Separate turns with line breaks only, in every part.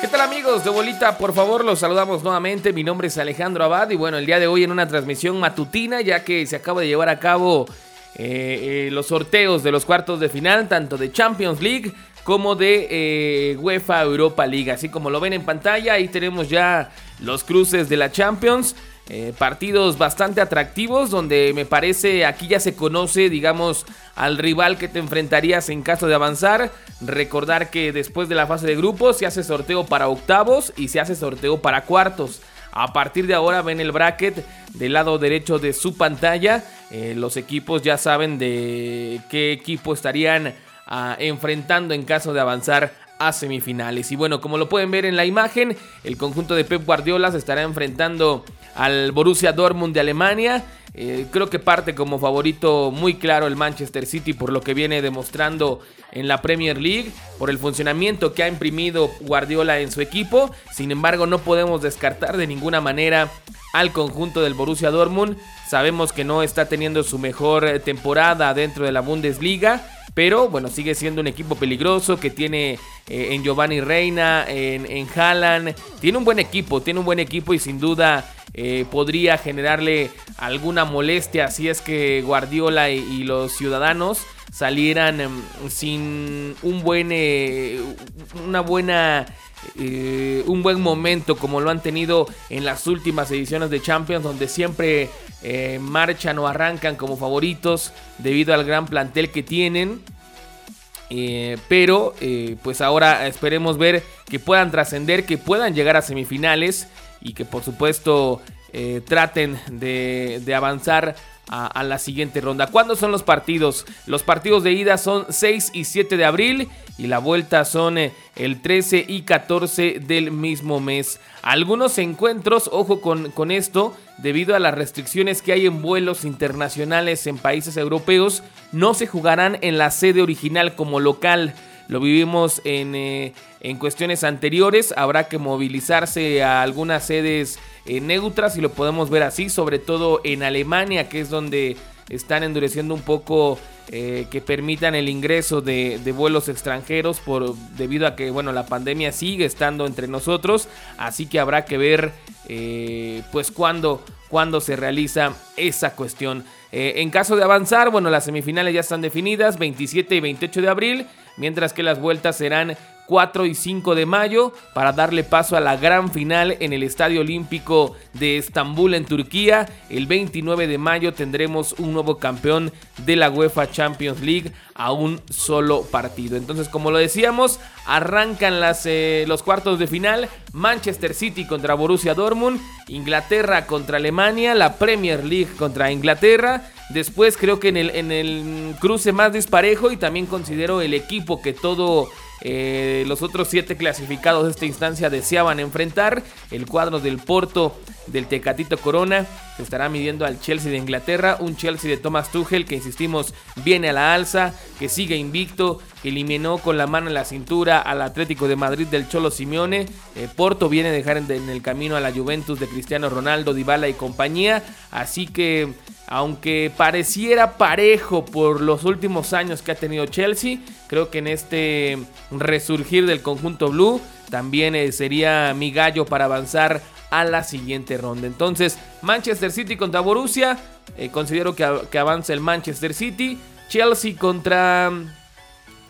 ¿Qué tal amigos de Bolita? Por favor, los saludamos nuevamente. Mi nombre es Alejandro Abad y bueno, el día de hoy en una transmisión matutina, ya que se acaba de llevar a cabo eh, eh, los sorteos de los cuartos de final, tanto de Champions League como de eh, UEFA Europa League. Así como lo ven en pantalla, ahí tenemos ya los cruces de la Champions. Eh, partidos bastante atractivos donde me parece aquí ya se conoce, digamos, al rival que te enfrentarías en caso de avanzar. Recordar que después de la fase de grupos se hace sorteo para octavos y se hace sorteo para cuartos. A partir de ahora ven el bracket del lado derecho de su pantalla. Eh, los equipos ya saben de qué equipo estarían ah, enfrentando en caso de avanzar a semifinales. Y bueno, como lo pueden ver en la imagen, el conjunto de Pep Guardiola se estará enfrentando al Borussia Dortmund de Alemania. Eh, creo que parte como favorito muy claro el Manchester City por lo que viene demostrando en la Premier League, por el funcionamiento que ha imprimido Guardiola en su equipo. Sin embargo, no podemos descartar de ninguna manera al conjunto del Borussia Dortmund. Sabemos que no está teniendo su mejor eh, temporada dentro de la Bundesliga. Pero bueno, sigue siendo un equipo peligroso que tiene eh, en Giovanni Reina, en, en Haaland. Tiene un buen equipo, tiene un buen equipo y sin duda eh, podría generarle alguna molestia si es que Guardiola y, los ciudadanos salieran em, sin un buen eh, una buena eh, un buen momento como lo han tenido en las últimas ediciones de Champions donde siempre marchan o arrancan como favoritos debido al gran plantel que tienen. Pero pues ahora esperemos ver que puedan trascender que puedan llegar a semifinales y que por supuesto eh, traten de, avanzar a, la siguiente ronda. ¿Cuándo son los partidos? Los partidos de ida son 6 y 7 de abril y la vuelta son eh, el 13 y 14 del mismo mes. Algunos encuentros, ojo con, con esto, debido a las restricciones que hay en vuelos internacionales en países europeos, no se jugarán en la sede original como local. Lo vivimos en, eh, en cuestiones anteriores. Habrá que movilizarse a algunas sedes eh, neutras y lo podemos ver así, sobre todo en Alemania, que es donde están endureciendo un poco eh, que permitan el ingreso de, vuelos extranjeros por debido a que bueno la pandemia sigue estando entre nosotros. Así que habrá que ver pues cuándo, cuándo se realiza esa cuestión. En caso de avanzar bueno las semifinales ya están definidas 27 y 28 de abril mientras que las vueltas serán 4 y 5 de mayo para darle paso a la gran final en el Estadio Olímpico de Estambul en Turquía. El 29 de mayo tendremos un nuevo campeón de la UEFA Champions League a un solo partido. Entonces, como lo decíamos, arrancan las, eh, los cuartos de final. Manchester City contra Borussia Dortmund, Inglaterra contra Alemania, la Premier League contra Inglaterra. Después creo que en el, en el cruce más disparejo y también considero el equipo que todo eh, los otros siete clasificados de esta instancia deseaban enfrentar. El cuadro del Porto del Tecatito Corona se estará midiendo al Chelsea de Inglaterra. Un Chelsea de Thomas Tuchel que, insistimos, viene a la alza, que sigue invicto, que eliminó con la mano en la cintura al Atlético de Madrid del Cholo Simeone. Eh, Porto viene a dejar en, el camino a la Juventus de Cristiano Ronaldo, Dybala y compañía. Así que aunque pareciera parejo por los últimos años que ha tenido Chelsea, creo que en este resurgir del conjunto blue también eh, sería mi gallo para avanzar a la siguiente ronda. Entonces, Manchester City contra Borussia, eh, considero que, avanza el Manchester City. Chelsea contra mm,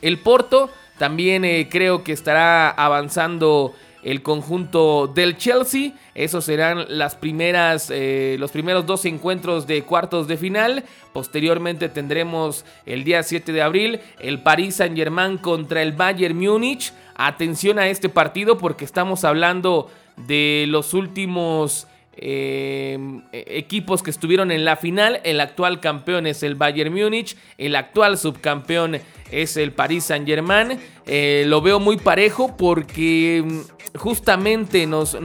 el Porto, también eh, creo que estará avanzando el conjunto del Chelsea. Esos serán las primeras, eh, los primeros dos encuentros de cuartos de final. Posteriormente tendremos el día 7 de abril el Paris Saint Germain contra el Bayern Múnich. Atención a este partido porque estamos hablando de los últimos Em, e, equipos que estuvieron en la final. El actual campeón es el Bayern Múnich. El actual subcampeón es el Paris Saint Germain. Eh, lo veo muy parejo porque mm, justamente nos,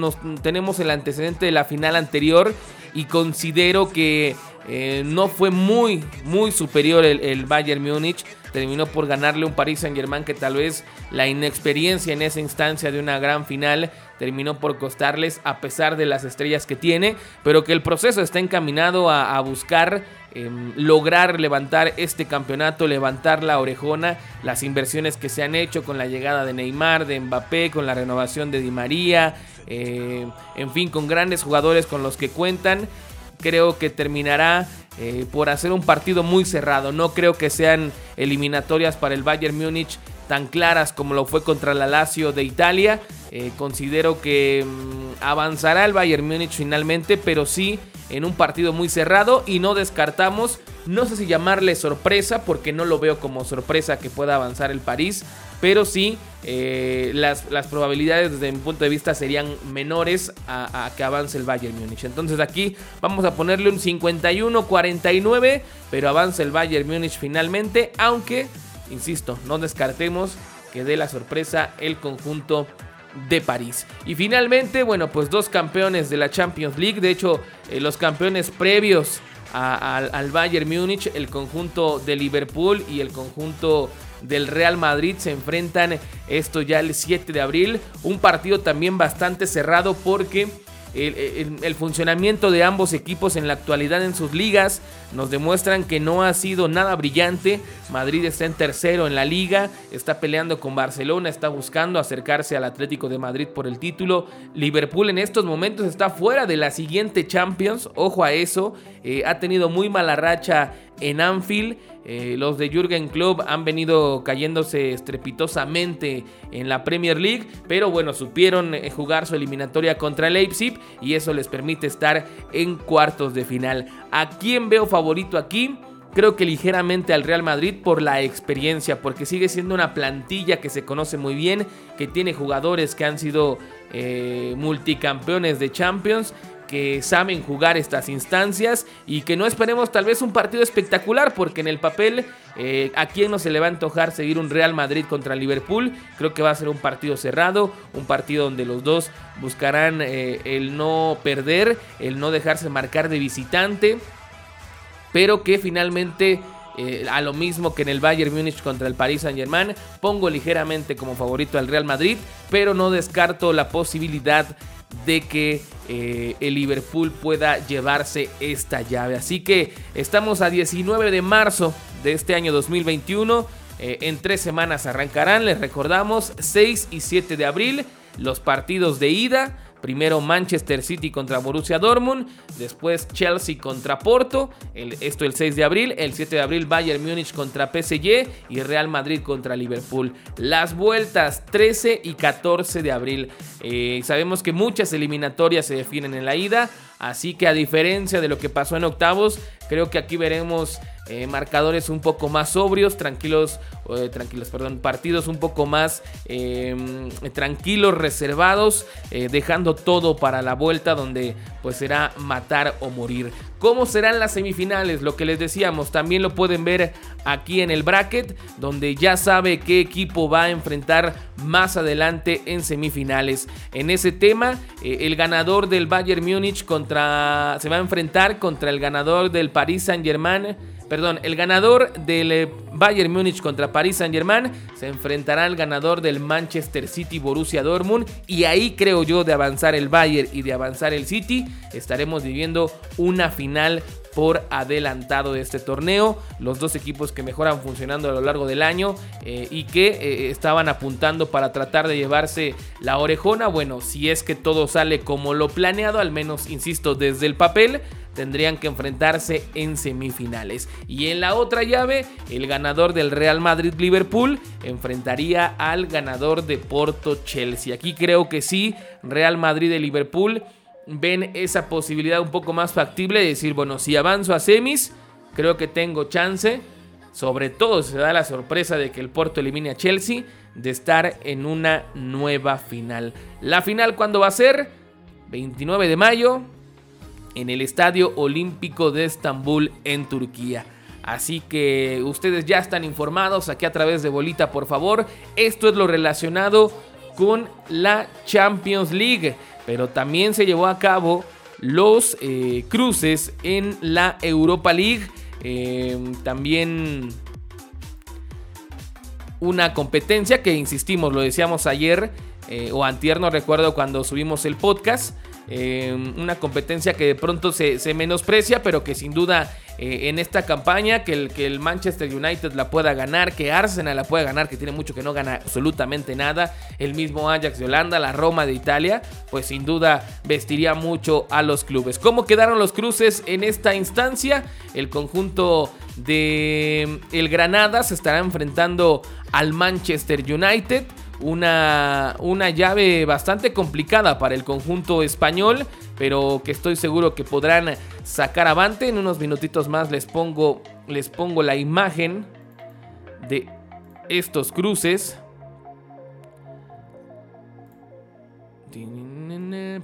tenemos el antecedente de la final anterior y considero que eh, no fue muy, muy superior el, el Bayern Múnich terminó por ganarle un Paris Saint Germain que tal vez la inexperiencia en esa instancia de una gran final terminó por costarles a pesar de las estrellas que tiene, pero que el proceso está encaminado a, buscar em, lograr levantar este campeonato, levantar la orejona, las inversiones que se han hecho con la llegada de Neymar, de Mbappé, con la renovación de Di María, eh, en fin, con grandes jugadores con los que cuentan. Creo que terminará eh, por hacer un partido muy cerrado. No creo que sean eliminatorias para el Bayern Múnich tan claras como lo fue contra la Lazio de Italia. Eh, considero que mm, avanzará el Bayern Múnich finalmente, pero sí en un partido muy cerrado y no descartamos, no sé si llamarle sorpresa, porque no lo veo como sorpresa que pueda avanzar el París, pero sí eh, las, las, probabilidades desde mi punto de vista serían menores a, que avance el Bayern Múnich. Entonces aquí vamos a ponerle un 51-49, pero avanza el Bayern Múnich finalmente, aunque insisto, no descartemos que dé la sorpresa el conjunto de París. Y finalmente, bueno, pues dos campeones de la Champions League, de hecho, eh, los campeones previos al Bayern Múnich, el conjunto de Liverpool y el conjunto del Real Madrid se enfrentan esto ya el 7 de abril, un partido también bastante cerrado porque el, funcionamiento de ambos equipos en la actualidad en sus ligas nos demuestran que no ha sido nada brillante. Madrid está en tercero en la liga, está peleando con Barcelona, está buscando acercarse al Atlético de Madrid por el título. Liverpool en estos momentos está fuera de la siguiente Champions, ojo a eso, eh, ha tenido muy mala racha en Anfield. Eh, los de Jürgen Klopp han venido cayéndose estrepitosamente en la Premier League, pero bueno, supieron eh, jugar su eliminatoria contra Leipzig y eso les permite estar en cuartos de final. ¿A quién veo favorito aquí? Creo que ligeramente al Real Madrid por la experiencia, porque sigue siendo una plantilla que se conoce muy bien, que tiene jugadores que han sido eh, multicampeones de Champions que saben jugar estas instancias y que no esperemos tal vez un partido espectacular porque en el papel eh, a quién no se le va a antojar seguir un Real Madrid contra Liverpool creo que va a ser un partido cerrado un partido donde los dos buscarán eh, el no perder el no dejarse marcar de visitante pero que finalmente eh, a lo mismo que en el Bayern Múnich contra el Paris Saint Germain. Pongo ligeramente como favorito al Real Madrid, pero no descarto la posibilidad de que eh, el Liverpool pueda llevarse esta llave. Así que estamos a 19 de marzo de este año 2021. Eh, en tres semanas arrancarán, les recordamos, 6 y 7 de abril, los partidos de ida. Primero Manchester City contra Borussia Dortmund, después Chelsea contra Porto, esto el 6 de abril, el 7 de abril Bayern Múnich contra PSG y Real Madrid contra Liverpool. Las vueltas 13 y 14 de abril. Eh, sabemos que muchas eliminatorias se definen en la ida, así que a diferencia de lo que pasó en octavos, creo que aquí veremos eh, marcadores un poco más sobrios, tranquilos, eh, tranquilos, perdón, partidos un poco más em, tranquilos, reservados, eh, dejando todo para la vuelta donde pues será matar o morir. ¿Cómo serán las semifinales? Lo que les decíamos, también lo pueden ver aquí en el bracket, donde ya sabe qué equipo va a enfrentar más adelante en semifinales. En ese tema, el ganador del Bayern Múnich contra se va a enfrentar contra el ganador del Paris Saint-Germain perdón, el ganador del eh, Bayern Múnich contra Paris Saint-Germain se enfrentará al ganador del Manchester City Borussia Dortmund. Y ahí creo yo de avanzar el Bayern y de avanzar el City estaremos viviendo una final por adelantado de este torneo. Los dos equipos que mejoran funcionando a lo largo del año eh, y que eh, estaban apuntando para tratar de llevarse la orejona. Bueno, si es que todo sale como lo planeado, al menos, insisto, desde el papel, tendrían que enfrentarse en semifinales. Y en la otra llave, el ganador del Real Madrid-Liverpool enfrentaría al ganador de Porto-Chelsea. Aquí creo que sí, Real Madrid y Liverpool ven esa posibilidad un poco más factible de decir, bueno, si avanzo a semis, creo que tengo chance. Sobre todo se da la sorpresa de que el Porto elimine a Chelsea de estar en una nueva final. La final, ¿cuándo va a ser? 29 de mayo, en el Estadio Olímpico de Estambul en Turquía. Así que ustedes ya están informados aquí a través de Bolita, por favor. Esto es lo relacionado con la Champions League. Pero también se llevó a cabo los eh, cruces en la Europa League. Em, también una competencia que insistimos, lo decíamos ayer eh, o antier, no recuerdo cuando subimos el podcast. Em, una competencia que de pronto se, menosprecia, pero que sin duda eh, en esta campaña, que el, que el Manchester United la pueda ganar, que Arsenal la pueda ganar, que tiene mucho que no gana absolutamente nada, el mismo Ajax de Holanda, la Roma de Italia, pues sin duda vestiría mucho a los clubes. ¿Cómo quedaron los cruces en esta instancia? El conjunto de el Granada se estará enfrentando al Manchester United. Una, una llave bastante complicada para el conjunto español, pero que estoy seguro que podrán sacar avante. En unos minutitos más les pongo, les pongo la imagen de estos cruces.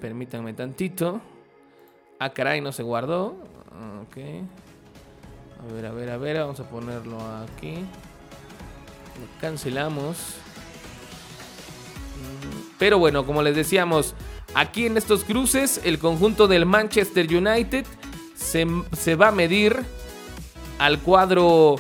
Permítanme tantito. Ah, caray, no se guardó. Ok. A ver, a ver, a ver. Vamos a ponerlo aquí. Cancelamos. Pero bueno, como les decíamos, aquí en estos cruces, el conjunto del Manchester United se, se va a medir al cuadro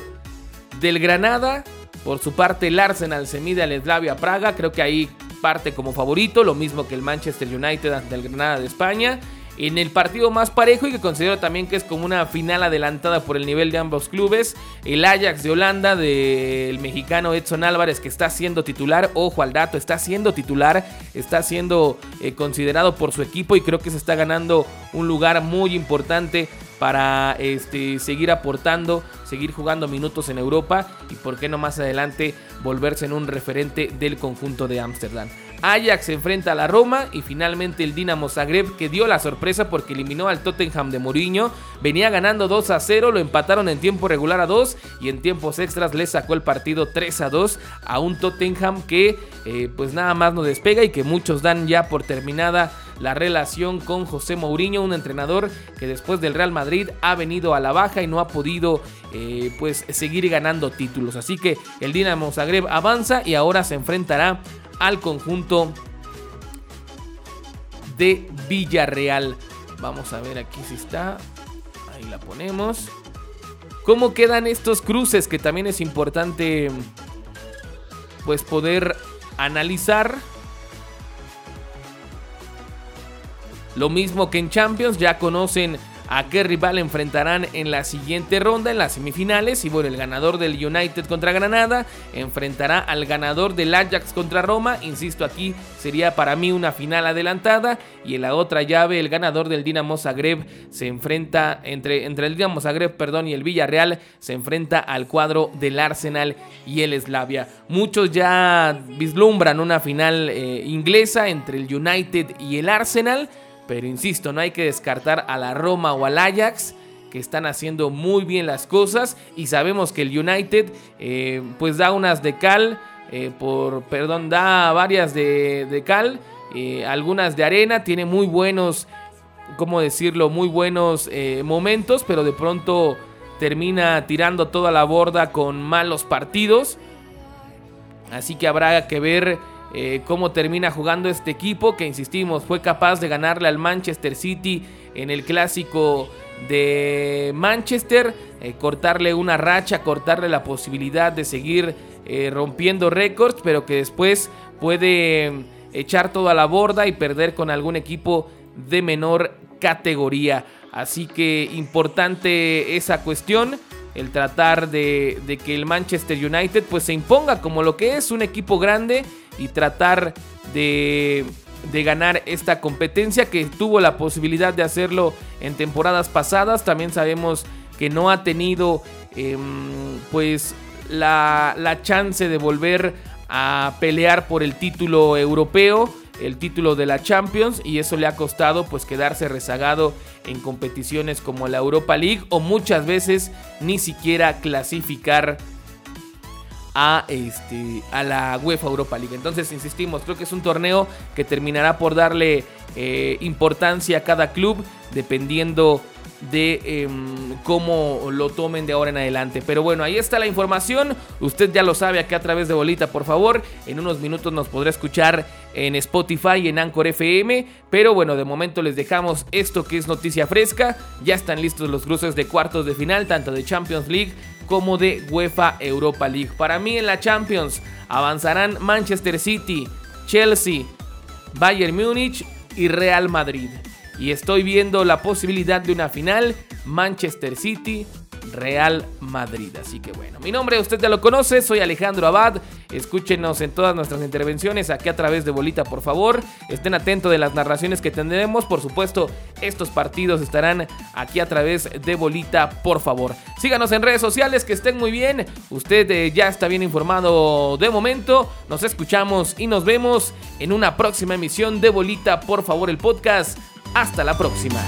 del Granada. Por su parte, el Arsenal se mide al Slavia Praga. Creo que ahí parte como favorito, lo mismo que el Manchester United ante el Granada de España. En el partido más parejo y que considero también que es como una final adelantada por el nivel de ambos clubes, el Ajax de Holanda del mexicano Edson Álvarez que está siendo titular, ojo al dato, está siendo titular, está siendo eh, considerado por su equipo y creo que se está ganando un lugar muy importante para este, seguir aportando, seguir jugando minutos en Europa y por qué no más adelante volverse en un referente del conjunto de Ámsterdam. Ajax se enfrenta a la Roma y finalmente el Dinamo Zagreb que dio la sorpresa porque eliminó al Tottenham de Mourinho. Venía ganando 2 a 0, lo empataron en tiempo regular a 2 y en tiempos extras le sacó el partido 3 a 2 a un Tottenham que eh, pues nada más no despega y que muchos dan ya por terminada la relación con José Mourinho, un entrenador que después del Real Madrid ha venido a la baja y no ha podido eh, pues seguir ganando títulos. Así que el Dinamo Zagreb avanza y ahora se enfrentará al conjunto de Villarreal. Vamos a ver aquí si está. Ahí la ponemos. ¿Cómo quedan estos cruces? Que también es importante pues poder analizar. Lo mismo que en Champions, ya conocen a qué rival enfrentarán en la siguiente ronda, en las semifinales. Y bueno, el ganador del United contra Granada enfrentará al ganador del Ajax contra Roma. Insisto, aquí sería para mí una final adelantada. Y en la otra llave, el ganador del Dinamo Zagreb se enfrenta entre, entre el Dinamo Zagreb, perdón, y el Villarreal se enfrenta al cuadro del Arsenal y el Slavia. Muchos ya vislumbran una final eh, inglesa entre el United y el Arsenal. Pero insisto, no hay que descartar a la Roma o al Ajax que están haciendo muy bien las cosas y sabemos que el United eh, pues da unas de cal, eh, por, perdón, da varias de, cal, eh, algunas de arena, tiene muy buenos, ¿cómo decirlo? Muy buenos momentos, pero de pronto termina tirando toda la borda con malos partidos. Así que habrá que ver eh, cómo termina jugando este equipo que, insistimos, fue capaz de ganarle al Manchester City en el clásico de Manchester, eh, cortarle una racha, cortarle la posibilidad de seguir eh, rompiendo récords, pero que después puede mm, echar toda la borda y perder con algún equipo de menor categoría. Así que importante esa cuestión el tratar de, de, que el Manchester United pues se imponga como lo que es un equipo grande y tratar de, ganar esta competencia que tuvo la posibilidad de hacerlo en temporadas pasadas. También sabemos que no ha tenido em, pues la, la chance de volver a pelear por el título europeo el título de la Champions y eso le ha costado pues quedarse rezagado en competiciones como la Europa League o muchas veces ni siquiera clasificar a, este, a la UEFA Europa League. Entonces, insistimos, creo que es un torneo que terminará por darle eh, importancia a cada club dependiendo de em, cómo lo tomen de ahora en adelante. Pero bueno, ahí está la información. Usted ya lo sabe aquí a través de Bolita, por favor. En unos minutos nos podrá escuchar en Spotify y en Anchor FM. Pero bueno, de momento les dejamos esto que es noticia fresca. Ya están listos los cruces de cuartos de final, tanto de Champions League como de UEFA Europa League. Para mí en la Champions avanzarán Manchester City, Chelsea, Bayern Múnich y Real Madrid. Y estoy viendo la posibilidad de una final Manchester City, Real Madrid. Así que bueno, mi nombre usted ya lo conoce, soy Alejandro Abad. Escúchenos en todas nuestras intervenciones aquí a través de Bolita, por favor. Estén atentos de las narraciones que tendremos. Por supuesto, estos partidos estarán aquí a través de Bolita, por favor. Síganos en redes sociales, que estén muy bien. Usted eh, ya está bien informado de momento. Nos escuchamos y nos vemos en una próxima emisión de Bolita, por favor, el podcast. Hasta la próxima.